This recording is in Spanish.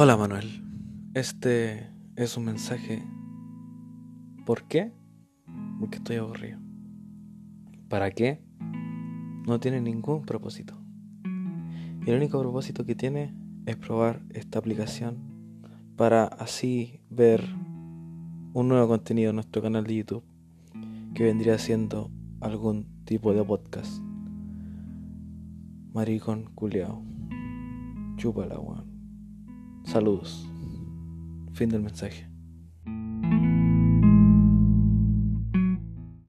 Hola Manuel, este es un mensaje. ¿Por qué? Porque estoy aburrido. ¿Para qué? No tiene ningún propósito. Y el único propósito que tiene es probar esta aplicación para así ver un nuevo contenido en nuestro canal de YouTube que vendría siendo algún tipo de podcast. Maricón culeado. Chúpala, weón. Saludos. Fin del mensaje.